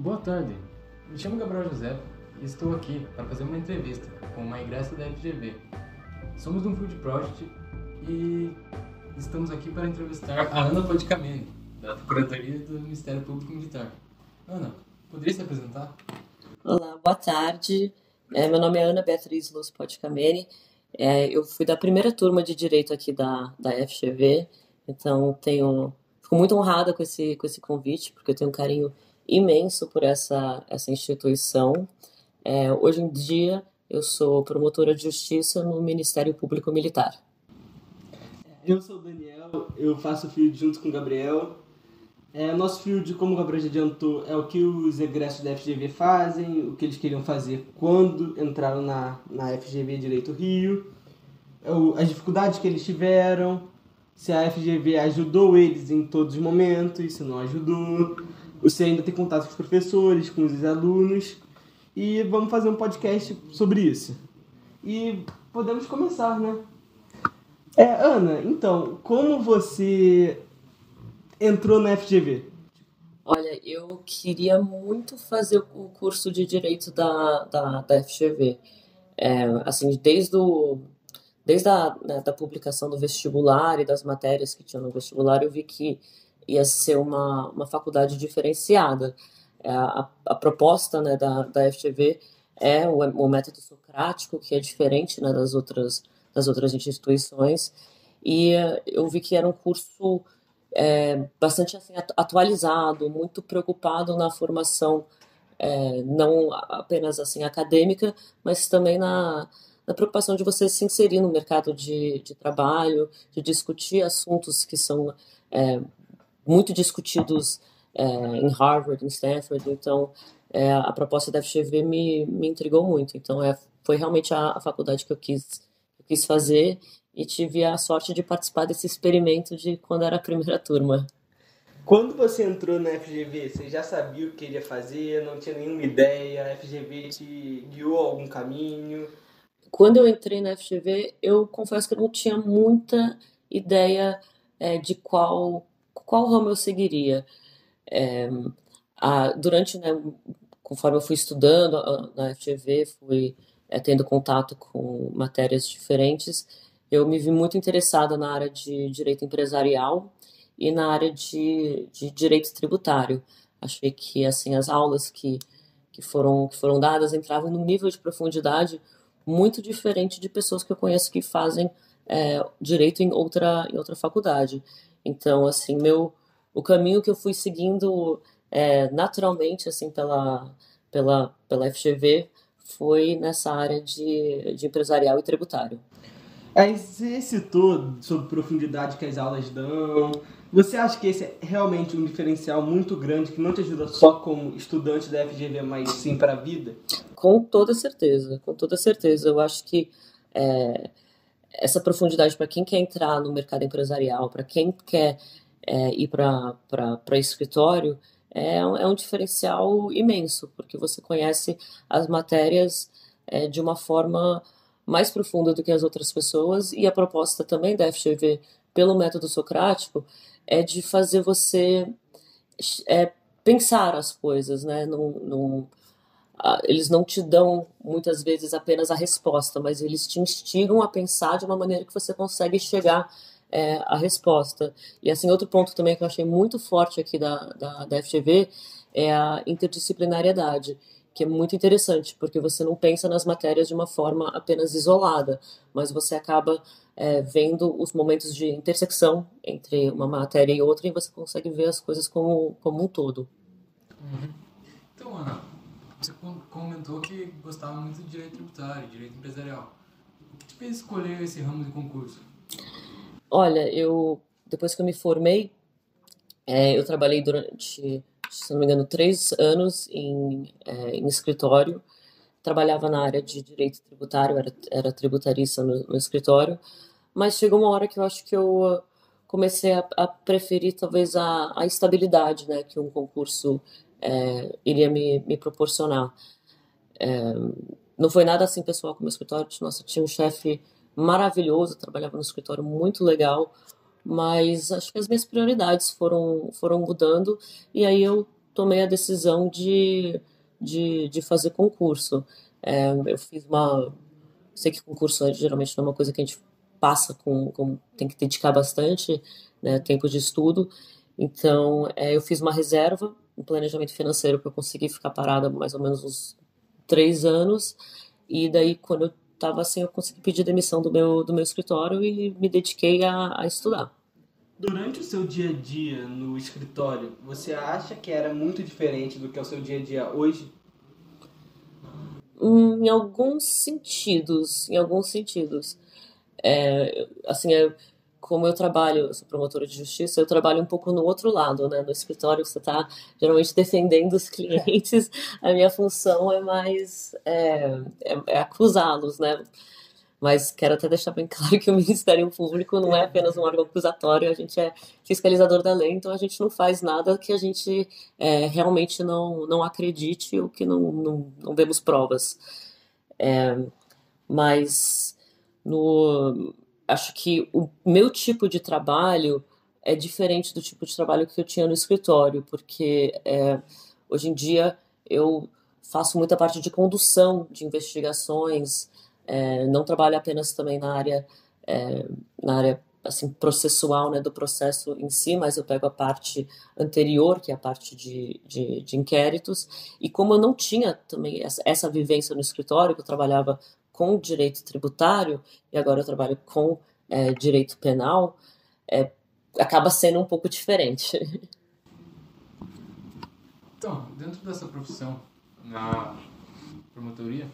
Boa tarde, me chamo Gabriel José e estou aqui para fazer uma entrevista com uma ingressa da FGV. Somos um Food Project e estamos aqui para entrevistar a Ana Podicamene, da Procuradoria do Ministério Público Militar. Ana, poderia se apresentar? Olá, boa tarde. É, meu nome é Ana Beatriz Luz Podicamene. É, eu fui da primeira turma de Direito aqui da, da FGV, então tenho, fico muito honrada com esse, com esse convite, porque eu tenho um carinho imenso por essa, essa instituição. É, hoje em dia, eu sou promotora de justiça no Ministério Público Militar. Eu sou o Daniel, eu faço field junto com o Gabriel. É, nosso field, como o Gabriel já adiantou, é o que os egressos da FGV fazem, o que eles queriam fazer quando entraram na, na FGV Direito Rio, é as dificuldades que eles tiveram, se a FGV ajudou eles em todos os momentos, se não ajudou, você ainda tem contato com os professores, com os alunos. E vamos fazer um podcast sobre isso. E podemos começar, né? É, Ana, então, como você entrou na FGV? Olha, eu queria muito fazer o curso de Direito da, da, da FGV. É, assim, desde, o, desde a né, da publicação do vestibular e das matérias que tinha no vestibular, eu vi que ia ser uma, uma faculdade diferenciada. É, a, a proposta né, da, da FGV é o, o, método socrático, que é diferente né, das, outras, das outras instituições, e eu vi que era um curso é, bastante assim, atualizado, muito preocupado na formação é, não apenas assim acadêmica, mas também na, na preocupação de você se inserir no mercado de, de trabalho, de discutir assuntos que são é, muito discutidos é, em Harvard, em Stanford, então é, a proposta da FGV me, me intrigou muito, então é, foi realmente a, a faculdade que eu quis, eu quis fazer e tive a sorte de participar desse experimento de quando era a primeira turma. Quando você entrou na FGV, você já sabia o que queria fazer, não tinha nenhuma ideia, a FGV te guiou algum caminho? Quando eu entrei na FGV, eu confesso que eu não tinha muita ideia é, de qual qual ramo eu seguiria? É, a, durante, né, conforme eu fui estudando a, na FGV, fui é, tendo contato com matérias diferentes, eu me vi muito interessada na área de direito empresarial e na área de, de direito tributário. Achei que assim as aulas que, que, foram, que foram dadas entravam num nível de profundidade muito diferente de pessoas que eu conheço que fazem é, direito em outra, em outra faculdade. Então, assim, meu o caminho que eu fui seguindo é, naturalmente, assim, pela, pela, pela FGV foi nessa área de, de empresarial e tributário. Aí você citou sobre profundidade que as aulas dão. Você acha que esse é realmente um diferencial muito grande que não te ajuda só como estudante da FGV, mas sim para a vida? Com toda certeza, com toda certeza. Eu acho que é, essa profundidade para quem quer entrar no mercado empresarial, para quem quer é, ir para escritório, é um, é um diferencial imenso, porque você conhece as matérias é, de uma forma mais profunda do que as outras pessoas, e a proposta também da FGV, pelo método socrático, é de fazer você é, pensar as coisas, né? Num, num, eles não te dão muitas vezes apenas a resposta, mas eles te instigam a pensar de uma maneira que você consegue chegar é, à resposta. E assim, outro ponto também que eu achei muito forte aqui da, da, da FGV é a interdisciplinariedade, que é muito interessante, porque você não pensa nas matérias de uma forma apenas isolada, mas você acaba é, vendo os momentos de intersecção entre uma matéria e outra e você consegue ver as coisas como, como um todo. Uhum. Então, Ana, você comentou que gostava muito de direito tributário, direito empresarial. O que te fez escolher esse ramo de concurso? Olha, eu depois que eu me formei, é, eu trabalhei durante, se não me engano, três anos em, é, em escritório. Trabalhava na área de direito tributário, era, era tributarista no, no escritório. Mas chegou uma hora que eu acho que eu comecei a, a preferir talvez a, a estabilidade né, que um concurso é, iria me, me proporcionar. É, não foi nada assim pessoal com o meu escritório. Nossa, tinha um chefe maravilhoso, trabalhava no escritório muito legal, mas acho que as minhas prioridades foram, foram mudando e aí eu tomei a decisão de, de, de fazer concurso. É, eu fiz uma. Sei que concurso geralmente não é uma coisa que a gente passa com. com tem que dedicar bastante né, tempo de estudo. Então, é, eu fiz uma reserva, um planejamento financeiro para eu conseguir ficar parada mais ou menos uns três anos. E daí, quando eu estava assim, eu consegui pedir demissão do meu, do meu escritório e me dediquei a, a estudar. Durante o seu dia a dia no escritório, você acha que era muito diferente do que é o seu dia a dia hoje? Em alguns sentidos, em alguns sentidos. É, assim, é, como eu trabalho, eu sou promotora de justiça, eu trabalho um pouco no outro lado, né? No escritório você está geralmente defendendo os clientes, a minha função é mais é, é, é acusá-los, né? Mas quero até deixar bem claro que o Ministério Público não é apenas um órgão acusatório, a gente é fiscalizador da lei, então a gente não faz nada que a gente é, realmente não, não acredite ou que não, não, não demos provas. É, mas no, acho que o meu tipo de trabalho é diferente do tipo de trabalho que eu tinha no escritório, porque é, hoje em dia eu faço muita parte de condução de investigações, é, não trabalho apenas também na área, é, na área assim, processual né, do processo em si, mas eu pego a parte anterior, que é a parte de, de, de inquéritos, e como eu não tinha também essa, essa vivência no escritório, que eu trabalhava com direito tributário, e agora eu trabalho com é, direito penal, é, acaba sendo um pouco diferente. Então, dentro dessa profissão, na promotoria,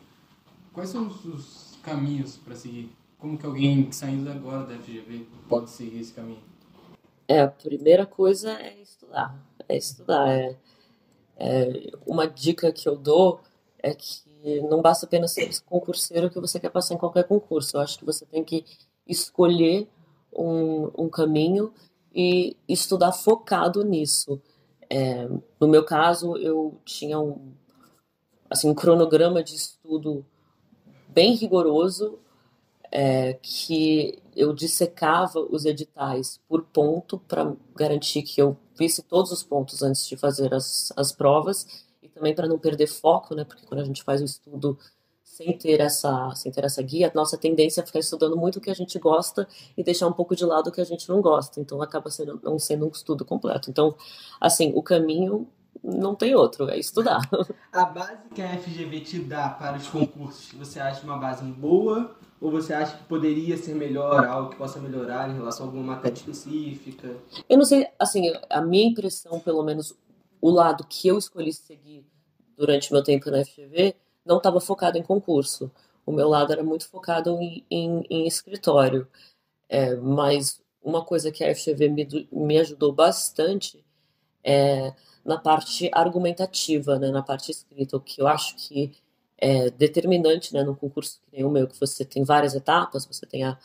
quais são os caminhos para seguir? Como que alguém saindo agora da FGV pode seguir esse caminho? É, a primeira coisa é estudar. É estudar. É, é, uma dica que eu dou é que não basta apenas ser concurseiro que você quer passar em qualquer concurso. Eu acho que você tem que escolher um, um caminho e estudar focado nisso. É, no meu caso, eu tinha um, assim, um cronograma de estudo bem rigoroso, é, que eu dissecava os editais por ponto para garantir que eu visse todos os pontos antes de fazer as, as provas também para não perder foco, né? Porque quando a gente faz o estudo sem ter essa sem ter essa guia, a nossa tendência é ficar estudando muito o que a gente gosta e deixar um pouco de lado o que a gente não gosta. Então acaba sendo não sendo um estudo completo. Então, assim, o caminho não tem outro, é estudar. A base que a FGV te dá para os concursos, você acha uma base boa ou você acha que poderia ser melhor, algo que possa melhorar em relação a alguma matéria específica? Eu não sei, assim, a minha impressão, pelo menos o lado que eu escolhi seguir durante meu tempo na FGV não estava focado em concurso. O meu lado era muito focado em, em, em escritório. É, mas uma coisa que a FGV me, me ajudou bastante é na parte argumentativa, né, na parte escrita, o que eu acho que é determinante né, no concurso que nem o meu, que você tem várias etapas, você tem a,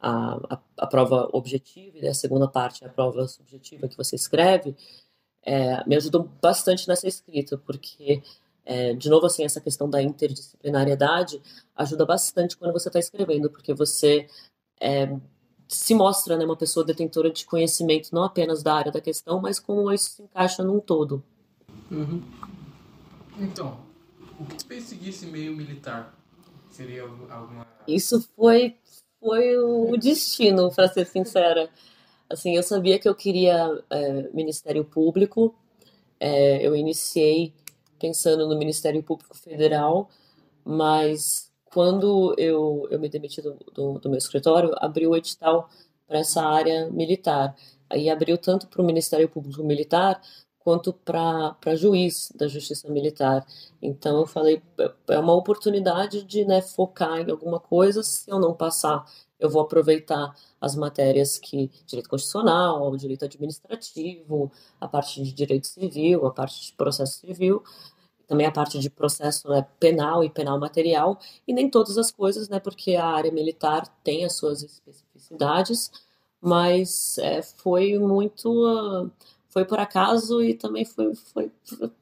a, a, prova objetiva e a segunda parte é a prova subjetiva que você escreve, é, me ajudou bastante nessa escrita, porque, é, de novo, assim, essa questão da interdisciplinariedade ajuda bastante quando você está escrevendo, porque você é, se mostra né, uma pessoa detentora de conhecimento não apenas da área da questão, mas como isso se encaixa num todo. Uhum. Então, o que te fez seguir esse meio militar? Seria alguma. Isso foi, foi o destino, para ser sincera. Assim, eu sabia que eu queria é, Ministério Público. É, eu iniciei pensando no Ministério Público Federal, mas quando eu, eu me demiti do, do, do meu escritório, abriu o edital para essa área militar. Aí abriu tanto para o Ministério Público Militar quanto para juiz da Justiça Militar. Então eu falei, é uma oportunidade de né, focar em alguma coisa. Se eu não passar eu vou aproveitar as matérias que direito constitucional, direito administrativo, a parte de direito civil, a parte de processo civil, também a parte de processo né, penal e penal material, e nem todas as coisas, né, porque a área militar tem as suas especificidades, mas é, foi muito. Uh, foi por acaso e também foi, foi,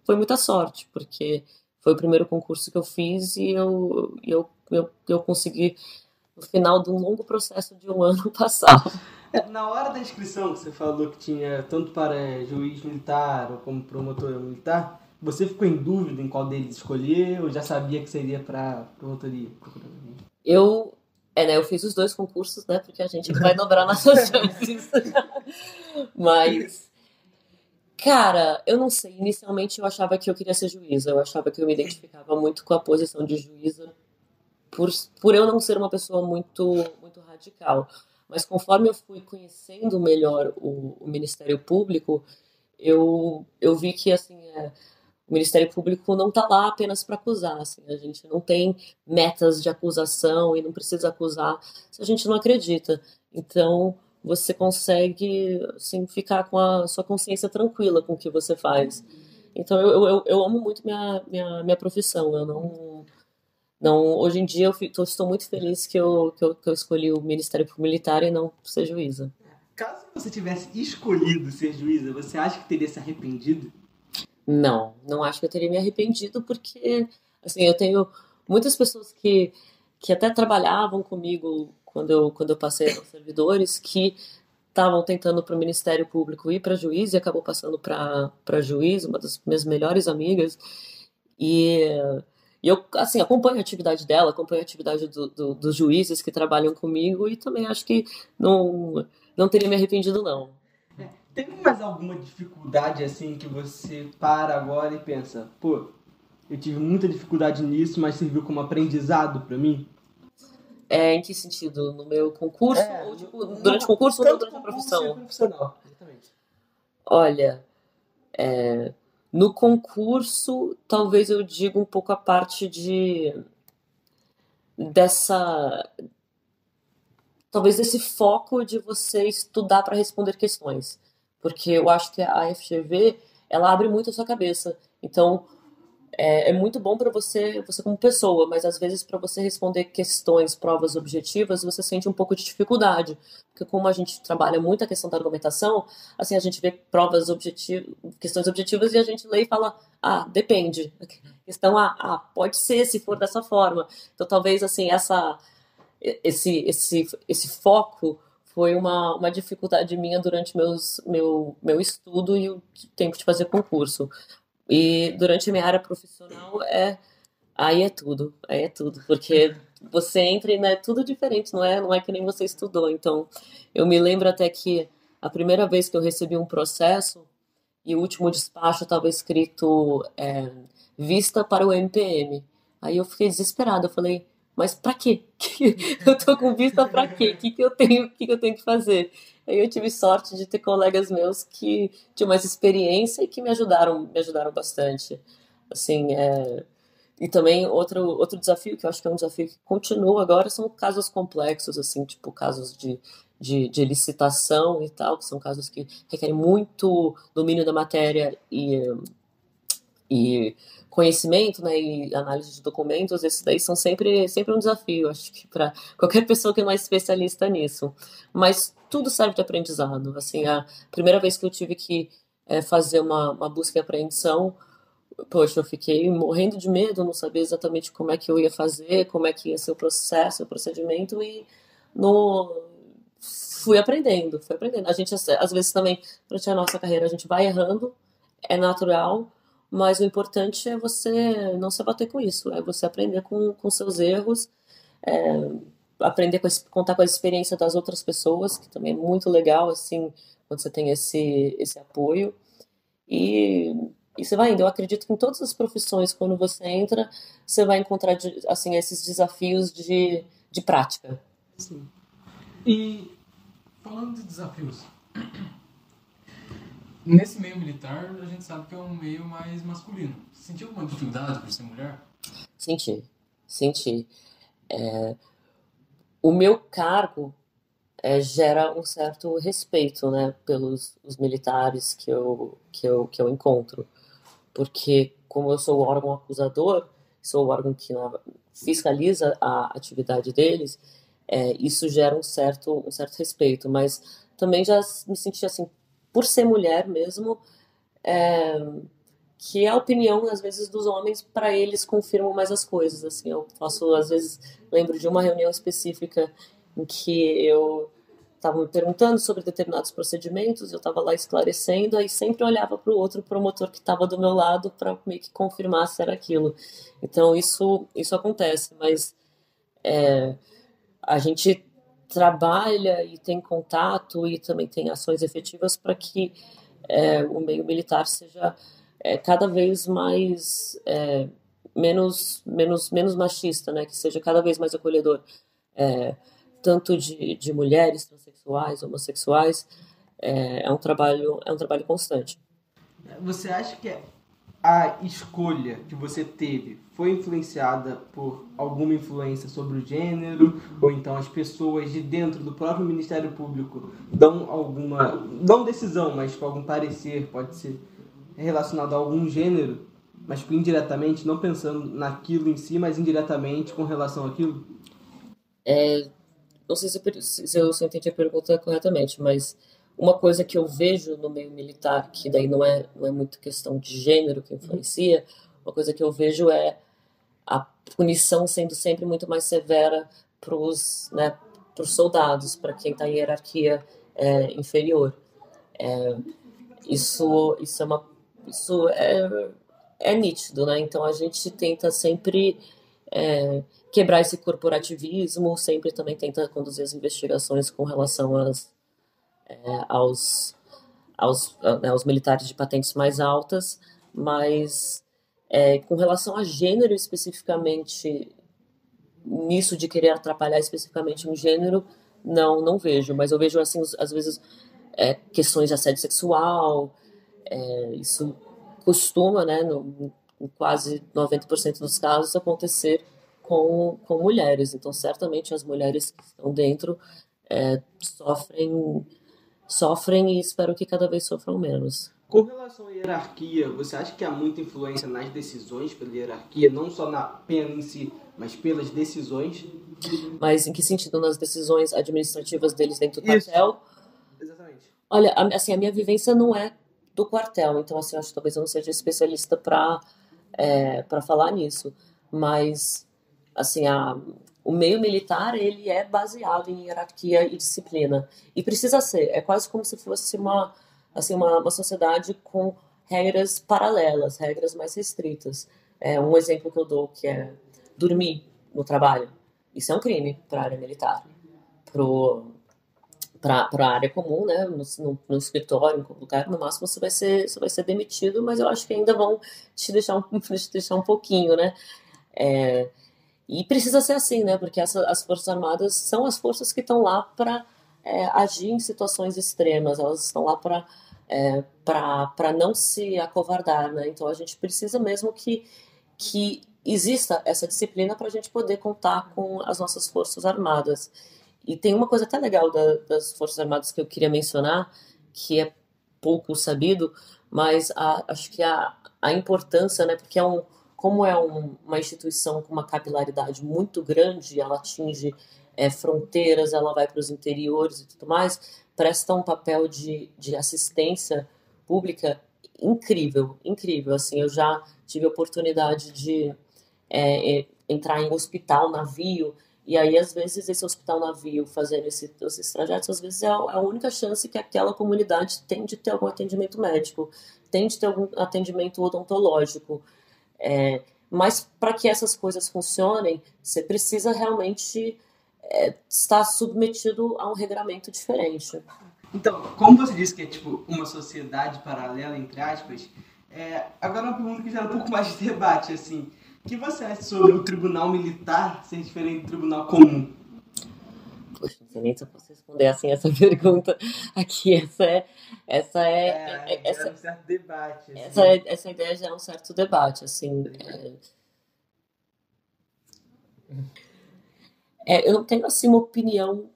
foi muita sorte, porque foi o primeiro concurso que eu fiz e eu, eu, eu, eu consegui no final de um longo processo de um ano passar. É, na hora da inscrição que você falou que tinha tanto para juiz militar ou como promotor militar, você ficou em dúvida em qual deles escolher ou já sabia que seria para promotoria? Eu, é, né, eu fiz os dois concursos, né, porque a gente vai dobrar nossas chances. Mas, cara, eu não sei. Inicialmente eu achava que eu queria ser juíza. Eu achava que eu me identificava muito com a posição de juíza por, por eu não ser uma pessoa muito, muito radical. Mas conforme eu fui conhecendo melhor o, o Ministério Público, eu, eu vi que assim é, o Ministério Público não está lá apenas para acusar. Assim, a gente não tem metas de acusação e não precisa acusar se a gente não acredita. Então você consegue assim, ficar com a sua consciência tranquila com o que você faz. Então eu, eu, eu amo muito minha, minha, minha profissão. Eu não não, hoje em dia eu fico, estou muito feliz que eu, que eu, que, eu, escolhi o Ministério Público Militar e não ser juíza. Caso você tivesse escolhido ser juíza, você acha que teria se arrependido? Não, não acho que eu teria me arrependido porque, assim, eu tenho muitas pessoas que, que até trabalhavam comigo quando eu, quando eu passei aos servidores que estavam tentando para o Ministério Público ir para juiz e acabou passando para juiz, uma das minhas melhores amigas. E e eu, assim, acompanho a atividade dela, acompanho a atividade do, do, dos juízes que trabalham comigo e também acho que não, não teria me arrependido, não. É, teve mais alguma dificuldade, assim, que você para agora e pensa, pô, eu tive muita dificuldade nisso, mas serviu como aprendizado para mim? É, em que sentido? No meu concurso? É, ou, tipo, durante o concurso ou durante a profissão? profissional, exatamente. Olha, é, no concurso, talvez eu diga um pouco a parte de dessa talvez esse foco de você estudar para responder questões, porque eu acho que a FGV ela abre muito a sua cabeça. Então, é, é muito bom para você, você como pessoa, mas às vezes para você responder questões, provas objetivas, você sente um pouco de dificuldade, porque como a gente trabalha muito a questão da argumentação, assim a gente vê provas objetivas, questões objetivas e a gente lê e fala, ah, depende. Questão ah, ah, pode ser se for dessa forma. Então talvez assim essa esse esse esse foco foi uma, uma dificuldade minha durante meus, meu, meu estudo e o tempo de fazer concurso. E durante a minha área profissional é aí é tudo, aí é tudo, porque você entra e é tudo diferente, não é, não é que nem você estudou. Então, eu me lembro até que a primeira vez que eu recebi um processo e o último despacho estava escrito é, vista para o MPM. Aí eu fiquei desesperada, eu falei, mas para quê? eu tô com vista para quê? O que, que eu tenho, que, que eu tenho que fazer? Eu tive sorte de ter colegas meus que tinham mais experiência e que me ajudaram, me ajudaram bastante. Assim, é... e também outro outro desafio que eu acho que é um desafio que continua agora são casos complexos, assim, tipo casos de de, de licitação e tal, que são casos que requerem muito domínio da matéria e, e conhecimento, né, e análise de documentos, esses daí são sempre, sempre um desafio, acho que para qualquer pessoa que não é especialista nisso. Mas tudo serve de aprendizado. Assim, a primeira vez que eu tive que é, fazer uma, uma busca e apreensão, poxa, eu fiquei morrendo de medo, não sabia exatamente como é que eu ia fazer, como é que ia ser o processo, o procedimento, e no, fui aprendendo, fui aprendendo. A gente, às vezes, também, durante a nossa carreira, a gente vai errando, é natural, mas o importante é você não se abater com isso, é você aprender com, com seus erros, é, aprender com contar com a experiência das outras pessoas, que também é muito legal, assim, quando você tem esse, esse apoio. E, e você vai indo. Eu acredito que em todas as profissões, quando você entra, você vai encontrar, assim, esses desafios de, de prática. Sim. E falando de desafios, Nesse meio militar, a gente sabe que é um meio mais masculino. Você sentiu alguma dificuldade por ser mulher? Senti, senti. É, o meu cargo é, gera um certo respeito, né, pelos os militares que eu, que, eu, que eu encontro. Porque, como eu sou o órgão acusador, sou o órgão que fiscaliza a atividade deles, é, isso gera um certo, um certo respeito. Mas também já me senti assim, por ser mulher mesmo, é, que a opinião às vezes dos homens para eles confirmam mais as coisas. Assim, eu posso às vezes lembro de uma reunião específica em que eu estavam me perguntando sobre determinados procedimentos, eu estava lá esclarecendo, aí sempre olhava para o outro promotor que estava do meu lado para meio que confirmar se era aquilo. Então isso isso acontece, mas é, a gente trabalha e tem contato e também tem ações efetivas para que é, o meio militar seja é, cada vez mais é, menos menos menos machista, né? Que seja cada vez mais acolhedor, é, tanto de, de mulheres transexuais, homossexuais. É, é um trabalho é um trabalho constante. Você acha que a escolha que você teve foi influenciada por alguma influência sobre o gênero ou então as pessoas de dentro do próprio Ministério Público dão alguma não decisão, mas com algum parecer pode ser relacionado a algum gênero, mas tipo, indiretamente, não pensando naquilo em si, mas indiretamente com relação àquilo? É, não sei se eu, se eu, se eu entendi a pergunta corretamente, mas uma coisa que eu vejo no meio militar, que daí não é, não é muito questão de gênero que influencia, uma coisa que eu vejo é a punição sendo sempre muito mais severa para os né, soldados, para quem está em hierarquia é, inferior. É, isso, isso é uma isso é, é nítido, né? Então a gente tenta sempre é, quebrar esse corporativismo, sempre também tenta conduzir as investigações com relação às, é, aos, aos, né, aos militares de patentes mais altas, mas é, com relação a gênero especificamente, nisso de querer atrapalhar especificamente um gênero, não, não vejo, mas eu vejo, assim, às vezes, é, questões de assédio sexual, é, isso costuma, né, no, em quase 90% dos casos, acontecer com, com mulheres. Então, certamente as mulheres que estão dentro é, sofrem, sofrem e espero que cada vez sofram menos. Com relação à hierarquia, você acha que há muita influência nas decisões pela hierarquia, não só na pena em si, mas pelas decisões? Mas em que sentido? Nas decisões administrativas deles dentro do Isso. quartel? Exatamente. Olha, assim, a minha vivência não é do quartel. Então, assim, acho que talvez eu não seja especialista para é, para falar nisso. Mas, assim, a, o meio militar, ele é baseado em hierarquia e disciplina. E precisa ser. É quase como se fosse uma, assim, uma, uma sociedade com regras paralelas, regras mais restritas. É, um exemplo que eu dou que é dormir no trabalho. Isso é um crime para a área militar. Para a área comum, né, no, no, no, escritório, em qualquer lugar, no máximo você vai ser, você vai ser demitido, mas eu acho que ainda vão te deixar um, te deixar um pouquinho, né, é, e precisa ser assim, né, porque essa, as Forças Armadas são as forças que estão lá para é, agir em situações extremas, elas estão lá para é, para não se acovardar, né, então a gente precisa mesmo que, que exista essa disciplina para a gente poder contar com as nossas Forças Armadas. E tem uma coisa até legal da, das Forças Armadas que eu queria mencionar, que é pouco sabido, mas a, acho que a, a importância, né, porque é um, como é um, uma instituição com uma capilaridade muito grande, ela atinge é, fronteiras, ela vai para os interiores e tudo mais, presta um papel de, de assistência pública incrível, incrível. Assim, eu já tive a oportunidade de é, entrar em hospital, navio, e aí, às vezes, esse hospital navio fazendo esse, esses trajetos, às vezes é a, é a única chance que aquela comunidade tem de ter algum atendimento médico, tem de ter algum atendimento odontológico. É, mas para que essas coisas funcionem, você precisa realmente é, estar submetido a um regramento diferente. Então, como você disse que é tipo uma sociedade paralela, entre aspas, é, agora uma pergunta que gera um pouco mais de debate, assim. O que você acha sobre o tribunal militar ser diferente do tribunal comum? Poxa, não sei nem se eu posso responder assim essa pergunta aqui. Essa é. Essa é. é, é essa, um certo debate. Assim. Essa, é, essa ideia já é um certo debate, assim. É, é, eu não tenho assim uma opinião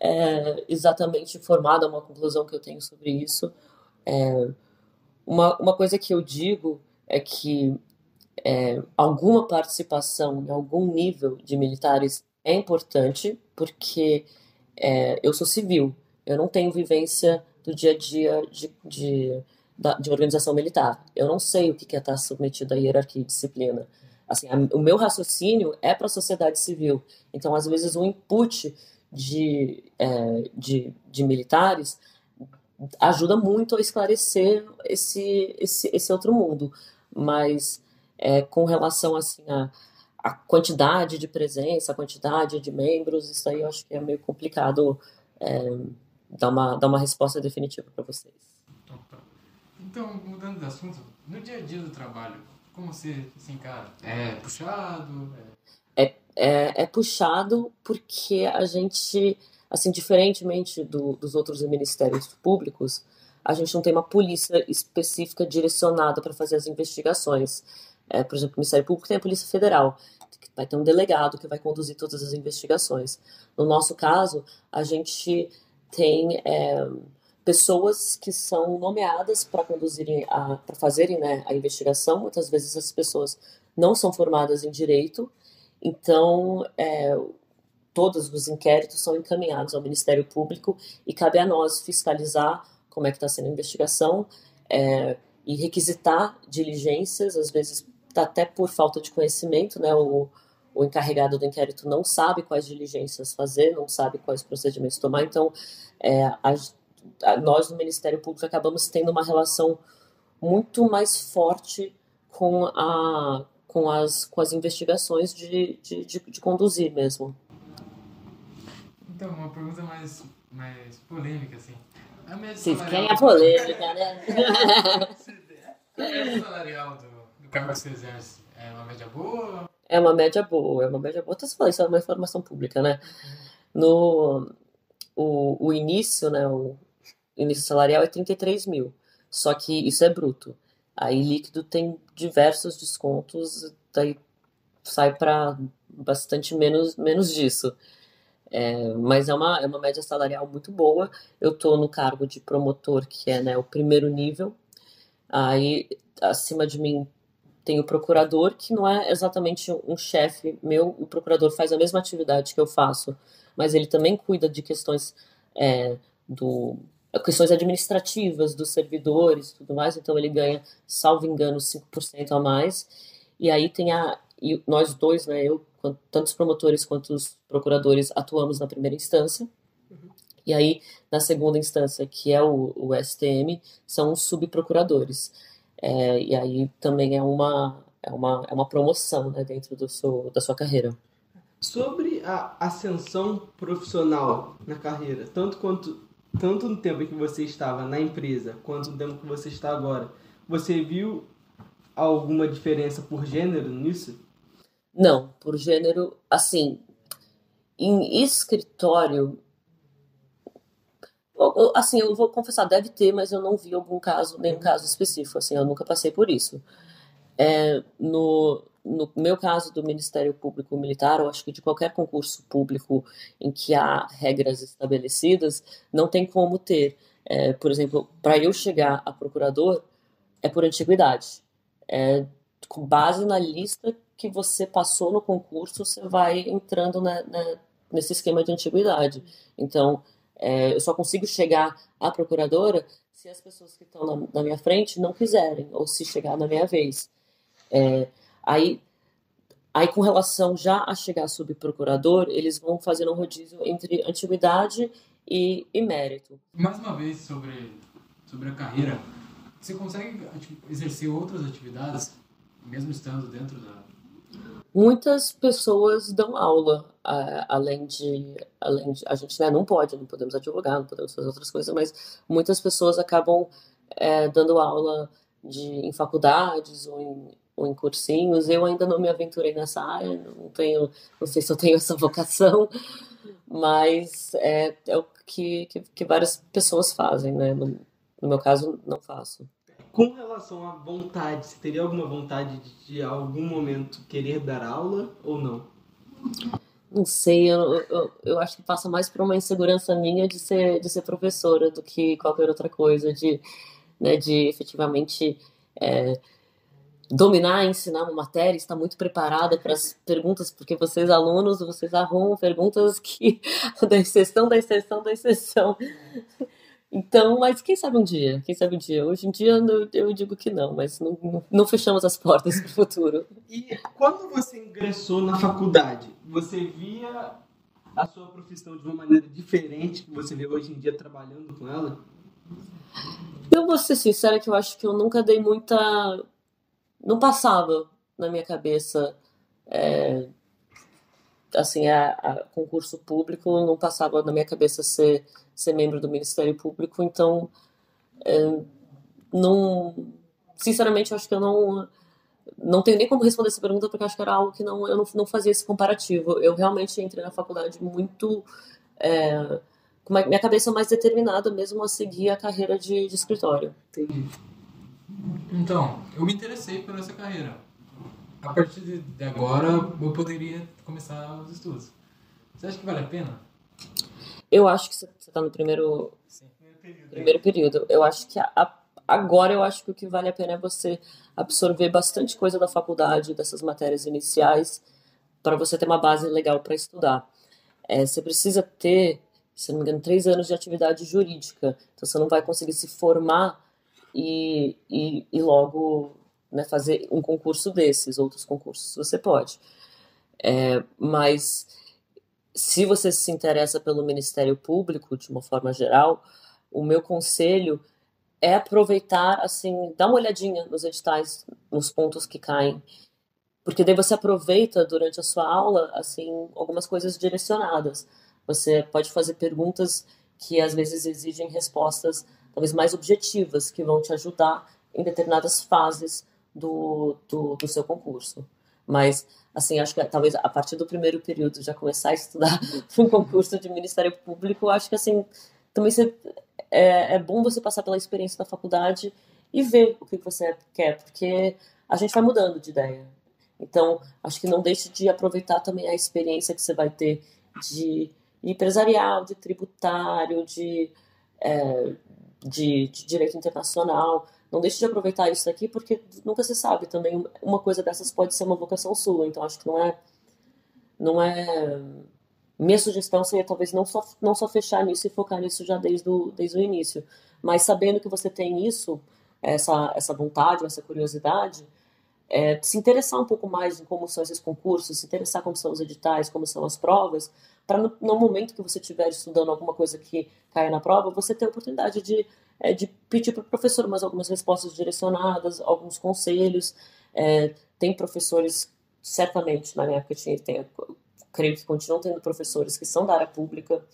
é, exatamente formada, uma conclusão que eu tenho sobre isso. É, uma, uma coisa que eu digo é que é, alguma participação em algum nível de militares é importante, porque é, eu sou civil, eu não tenho vivência do dia a dia de, de, de organização militar. Eu não sei o que é estar submetido à hierarquia e disciplina. Assim, a, o meu raciocínio é para a sociedade civil. Então, às vezes, o input de, é, de, de militares ajuda muito a esclarecer esse, esse, esse outro mundo. Mas é, com relação assim a, a quantidade de presença, a quantidade de membros, isso aí eu acho que é meio complicado é, dar, uma, dar uma resposta definitiva para vocês. Então, mudando de assunto, no dia a dia do trabalho, como você se encara? É puxado? É, é, é puxado porque a gente, assim, diferentemente do, dos outros ministérios públicos, a gente não tem uma polícia específica direcionada para fazer as investigações. É, por exemplo, o Ministério Público tem a Polícia Federal, que vai ter um delegado que vai conduzir todas as investigações. No nosso caso, a gente tem é, pessoas que são nomeadas para conduzirem, para fazerem né, a investigação. Muitas vezes essas pessoas não são formadas em direito, então é, todos os inquéritos são encaminhados ao Ministério Público e cabe a nós fiscalizar como é que está sendo a investigação é, e requisitar diligências, às vezes até por falta de conhecimento, né? O, o encarregado do inquérito não sabe quais diligências fazer, não sabe quais procedimentos tomar, então é, a, nós no Ministério Público acabamos tendo uma relação muito mais forte com, a, com, as, com as investigações de, de, de, de conduzir mesmo. Então, uma pergunta mais, mais polêmica, assim. A média Vocês querem a polêmica, né? a média salarial do, do cargo exerce é uma média boa? É uma média boa, é uma média boa. Você falou, isso é uma informação pública, né? No o, o início, né, o, início salarial é 33 mil. Só que isso é bruto. Aí líquido tem diversos descontos, daí sai para bastante menos, menos disso. É, mas é uma, é uma média salarial muito boa. Eu estou no cargo de promotor, que é né, o primeiro nível. Aí, acima de mim, tem o procurador, que não é exatamente um chefe meu. O procurador faz a mesma atividade que eu faço, mas ele também cuida de questões é, do questões administrativas dos servidores tudo mais, então ele ganha, salvo engano, 5% a mais. E aí tem a. E nós dois, né, eu, tanto os promotores quanto os procuradores, atuamos na primeira instância. Uhum. E aí, na segunda instância, que é o, o STM, são os subprocuradores. É, e aí também é uma, é uma, é uma promoção né, dentro do seu, da sua carreira. Sobre a ascensão profissional na carreira, tanto quanto tanto no tempo em que você estava na empresa quanto no tempo que você está agora, você viu alguma diferença por gênero nisso? Não, por gênero, assim, em escritório, assim, eu vou confessar, deve ter, mas eu não vi algum caso, nenhum caso específico, assim, eu nunca passei por isso. É, no, no meu caso do Ministério Público Militar, ou acho que de qualquer concurso público em que há regras estabelecidas, não tem como ter. É, por exemplo, para eu chegar a procurador, é por antiguidade. É, com base na lista que você passou no concurso, você vai entrando na, na, nesse esquema de antiguidade. Então, é, eu só consigo chegar à procuradora se as pessoas que estão na, na minha frente não quiserem, ou se chegar na minha vez. É, Aí, aí com relação já a chegar subprocurador, eles vão fazendo um rodízio entre antiguidade e, e mérito. Mais uma vez sobre, sobre a carreira, você consegue tipo, exercer outras atividades, mesmo estando dentro da... Muitas pessoas dão aula, além de, além de a gente né, não pode, não podemos advogar, não podemos fazer outras coisas, mas muitas pessoas acabam é, dando aula de, em faculdades ou em, ou em cursinhos. Eu ainda não me aventurei nessa área, não tenho, não sei se eu tenho essa vocação, mas é, é o que, que, que, várias pessoas fazem, né? No, no, meu caso, não faço. Com relação à vontade, você teria alguma vontade de, de algum momento querer dar aula ou não? Não sei, eu, eu, eu acho que passa mais por uma insegurança minha de ser, de ser professora do que qualquer outra coisa, de, né, de efetivamente é, dominar, ensinar uma matéria, estar muito preparada para as perguntas, porque vocês alunos, vocês arrumam perguntas que da exceção, da exceção, da exceção. Então, mas quem sabe um dia, quem sabe um dia. Hoje em dia eu digo que não, mas não, não fechamos as portas para o futuro. E quando você ingressou na faculdade, você via a sua profissão de uma maneira diferente que você vê hoje em dia trabalhando com ela? Eu vou ser sincera que eu acho que eu nunca dei muita. Não passava na minha cabeça. É... Assim, a, a, concurso público não passava na minha cabeça ser, ser membro do Ministério Público, então é, não, sinceramente, eu acho que eu não não tenho nem como responder essa pergunta porque acho que era algo que não eu não, não fazia esse comparativo. Eu realmente entrei na faculdade muito é, com a minha cabeça mais determinada mesmo a seguir a carreira de, de escritório. Entendi. Então, eu me interessei por essa carreira. A partir de agora, eu poderia começar os estudos. Você acha que vale a pena? Eu acho que você está no primeiro, Sim. Primeiro período. primeiro período. Eu acho que a, a agora eu acho que o que vale a pena é você absorver bastante coisa da faculdade, dessas matérias iniciais, para você ter uma base legal para estudar. É, você precisa ter, se não me engano, três anos de atividade jurídica. Então você não vai conseguir se formar e, e, e logo né, fazer um concurso desses, outros concursos você pode. É, mas se você se interessa pelo Ministério Público de uma forma geral, o meu conselho é aproveitar, assim, dar uma olhadinha nos editais, nos pontos que caem, porque daí você aproveita durante a sua aula, assim, algumas coisas direcionadas. Você pode fazer perguntas que às vezes exigem respostas talvez mais objetivas, que vão te ajudar em determinadas fases do, do, do seu concurso. Mas, assim, acho que talvez a partir do primeiro período já começar a estudar um concurso de Ministério Público, acho que, assim, também você, é, é bom você passar pela experiência da faculdade e ver o que você quer, porque a gente vai mudando de ideia. Então, acho que não deixe de aproveitar também a experiência que você vai ter de empresarial, de tributário, de, é, de, de, direito internacional. Não deixe de aproveitar isso daqui, porque nunca se sabe também. Uma coisa dessas pode ser uma vocação sua. Então, acho que não é, não é minha sugestão seria talvez não só, não só fechar nisso e focar nisso já desde o, desde o início, mas sabendo que você tem isso, essa, essa vontade, essa curiosidade, é, se interessar um pouco mais em como são esses concursos, se interessar como são os editais, como são as provas, para no, no, momento que você estiver estudando alguma coisa que caia na prova, você ter a oportunidade de, é, de pedir para o professor mais algumas respostas direcionadas, alguns conselhos. É, tem professores, certamente, na minha época tinha, tem creio que continuam tendo professores que são da área pública,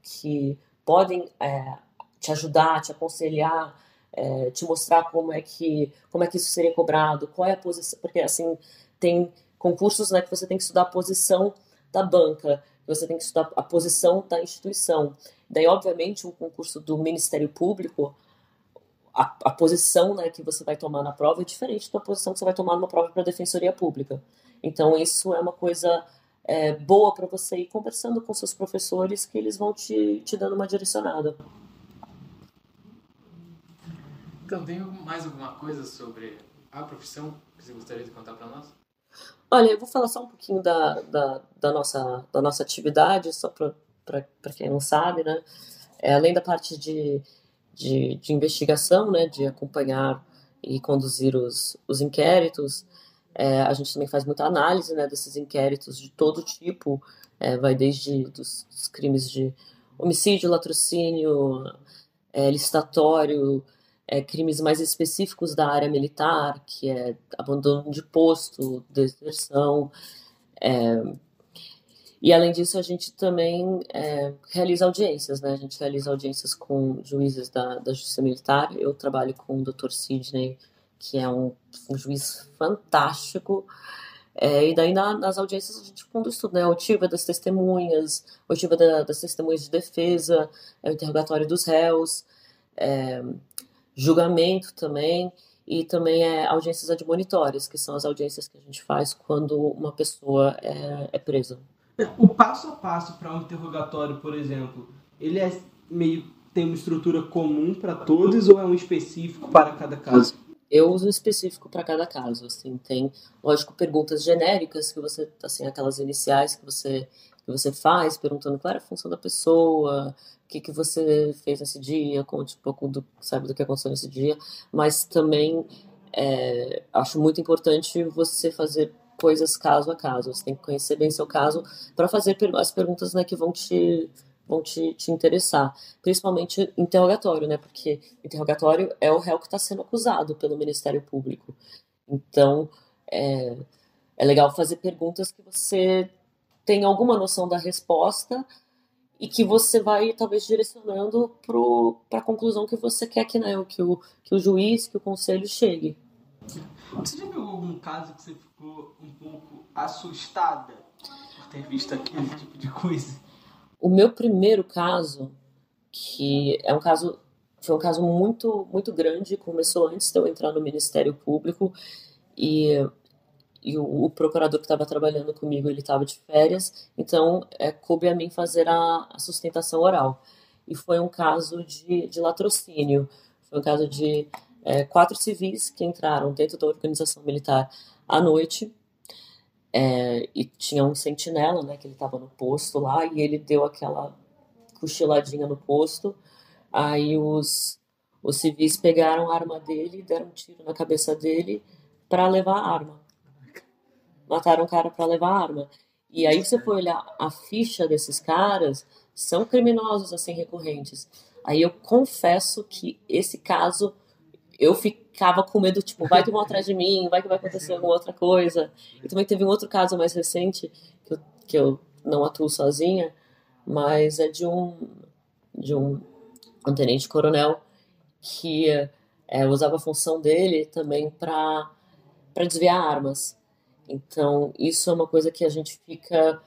que podem é, te ajudar, te aconselhar, é, te mostrar como é que como é que isso seria cobrado, qual é a posição, porque assim tem concursos né, que você tem que estudar a posição da banca, você tem que estudar a posição da instituição. Daí, obviamente, um concurso do Ministério Público, a, a posição né, que você vai tomar na prova é diferente da posição que você vai tomar numa prova para a Defensoria Pública. Então, isso é uma coisa é, boa para você ir conversando com seus professores que eles vão te, te dando uma direcionada. Então, tem mais alguma coisa sobre a profissão que você gostaria de contar para nós? Olha, eu vou falar só um pouquinho da, da, da nossa, da nossa atividade, só para quem não sabe, né? É, além da parte de, de, de investigação, né, de acompanhar e conduzir os, os inquéritos, é, a gente também faz muita análise né, desses inquéritos de todo tipo, é, vai desde dos, dos, crimes de homicídio, latrocínio, é, licitatório, é, crimes mais específicos da área militar, que é abandono de posto, deserção. É, e além disso, a gente também é, realiza audiências, né? A gente realiza audiências com juízes da, da Justiça Militar. Eu trabalho com o Dr. Sidney que é um, um juiz fantástico. É, e daí na, nas audiências a gente conduz tudo, né? A oitiva das testemunhas, a da, das testemunhas de defesa, é, o interrogatório dos réus, é, julgamento também, e também é audiências admonitórias, que são as audiências que a gente faz quando uma pessoa é, é presa. O passo a passo para um interrogatório, por exemplo, ele é meio tem uma estrutura comum para todos ou é um específico para cada caso? eu uso específico para cada caso, assim, tem, lógico, perguntas genéricas que você, assim, aquelas iniciais que você que você faz, perguntando qual era a função da pessoa, o que, que você fez nesse dia, conte um pouco do, sabe, do que aconteceu nesse dia, mas também é, acho muito importante você fazer coisas caso a caso. Você tem que conhecer bem seu caso para fazer as perguntas né, que vão te vão te, te interessar, principalmente interrogatório, né? Porque interrogatório é o réu que está sendo acusado pelo Ministério Público. Então, é, é legal fazer perguntas que você tem alguma noção da resposta e que você vai talvez direcionando para a conclusão que você quer que, né, que, o, que o juiz, que o conselho chegue. Você já viu algum caso que você ficou um pouco assustada por ter visto aquele tipo de coisa? O meu primeiro caso, que é um caso foi um caso muito muito grande, começou antes de eu entrar no Ministério Público e e o, o procurador que estava trabalhando comigo ele estava de férias, então é, coube a mim fazer a, a sustentação oral. E foi um caso de, de latrocínio, foi um caso de é, quatro civis que entraram dentro da organização militar à noite é, e tinha um sentinela, né, que ele estava no posto lá e ele deu aquela cochiladinha no posto. Aí os, os civis pegaram a arma dele, deram um tiro na cabeça dele para levar a arma mataram o cara para levar arma. E aí você for olhar a ficha desses caras, são criminosos assim recorrentes. Aí eu confesso que esse caso eu ficava com medo, tipo, vai que vão atrás de mim, vai que vai acontecer alguma outra coisa. E também teve um outro caso mais recente, que eu, que eu não atuo sozinha, mas é de um, de um, um tenente coronel que é, usava a função dele também para desviar armas. Então, isso é uma coisa que a gente fica.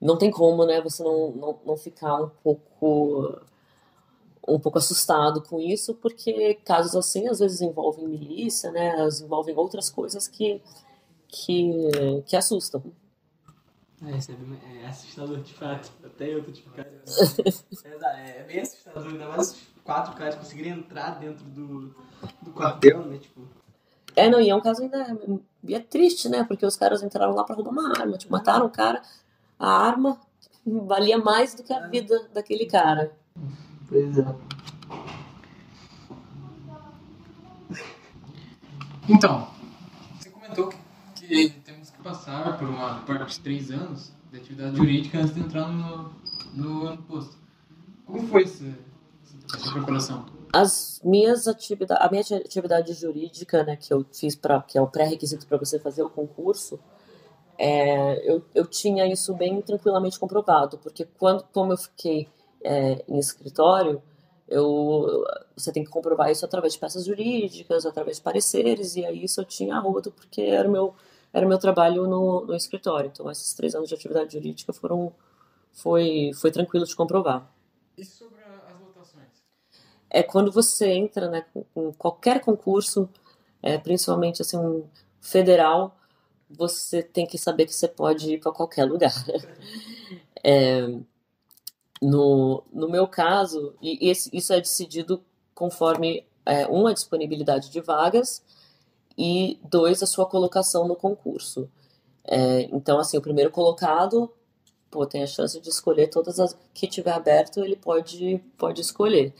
Não tem como, né? Você não, não, não ficar um pouco um pouco assustado com isso, porque casos assim às vezes envolvem milícia, né? Às envolvem outras coisas que, que, que assustam. É, é assustador de fato. Até eu tô tipo, cara. É, é bem assustador, ainda mais os quatro caras conseguirem entrar dentro do, do quartel, né? Tipo, é, não, e é um caso ainda. E é triste, né? Porque os caras entraram lá pra roubar uma arma. Tipo, mataram o cara, a arma valia mais do que a vida daquele cara. Pois é. Então, você comentou que, que temos que passar por uma parte de três anos de atividade jurídica antes de entrar no, no ano posto. Como foi essa, essa preparação? As minhas atividades, a minha atividade jurídica, né, que eu fiz para que é o pré-requisito para você fazer o concurso, é, eu, eu tinha isso bem tranquilamente comprovado, porque quando como eu fiquei é, em escritório, eu, você tem que comprovar isso através de peças jurídicas, através de pareceres, e aí isso eu tinha rodo, porque era o meu, era o meu trabalho no, no escritório. Então, esses três anos de atividade jurídica foram, foi, foi tranquilo de comprovar. Isso é quando você entra né, com qualquer concurso, é, principalmente assim, um federal, você tem que saber que você pode ir para qualquer lugar. É, no, no meu caso, e esse, isso é decidido conforme, é, um, a disponibilidade de vagas e, dois, a sua colocação no concurso. É, então, assim, o primeiro colocado pô, tem a chance de escolher todas as que tiver aberto, ele pode, pode escolher.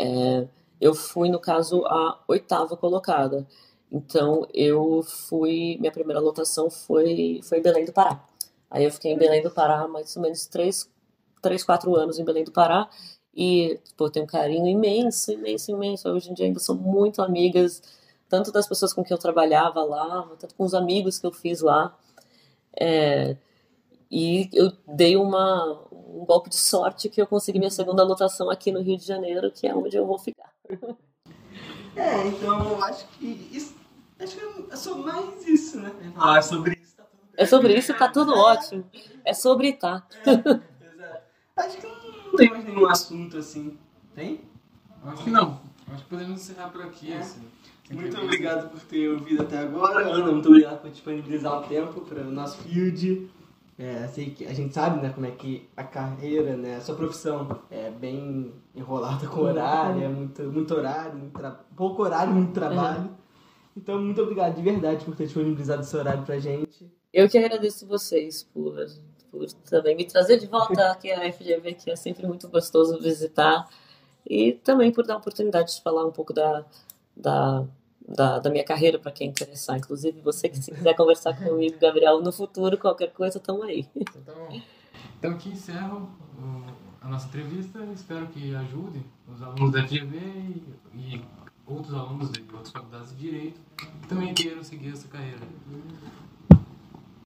É, eu fui, no caso, a oitava colocada. Então, eu fui. Minha primeira lotação foi, foi em Belém do Pará. Aí eu fiquei em Belém do Pará mais ou menos três, três quatro anos em Belém do Pará. E, pô, tenho um carinho imenso, imenso, imenso. Hoje em dia ainda sou muito amigas, tanto das pessoas com quem eu trabalhava lá, tanto com os amigos que eu fiz lá. É, e eu dei uma, um golpe de sorte que eu consegui minha segunda lotação aqui no Rio de Janeiro, que é onde eu vou ficar. É, então eu acho que isso, acho que é só mais isso, né? Ah, é sobre isso, tá tudo bem. É sobre isso, tá tudo ótimo. É sobre tá. É, acho que não tem mais nenhum assunto assim. Tem? Acho que não. Acho que podemos encerrar por aqui. É. Assim. Muito obrigado por ter ouvido até agora. Ana, muito obrigado por disponibilizar o tempo para o nosso field. É, assim, que a gente sabe né, como é que a carreira, né, a sua profissão é bem enrolada com horário, é muito, muito horário, muito pouco horário, muito trabalho. Então, muito obrigado de verdade por ter disponibilizado esse horário pra gente. Eu que agradeço vocês por, por também me trazer de volta aqui à FGV, que é sempre muito gostoso visitar, e também por dar a oportunidade de falar um pouco da, da da, da minha carreira para quem interessar. Inclusive, você que se quiser conversar comigo, Gabriel, no futuro, qualquer coisa, estamos aí. Então. Então aqui encerro o- a nossa entrevista. Espero que ajude os alunos da FGV e, e outros alunos de outras faculdades de Direito também queiram seguir essa carreira.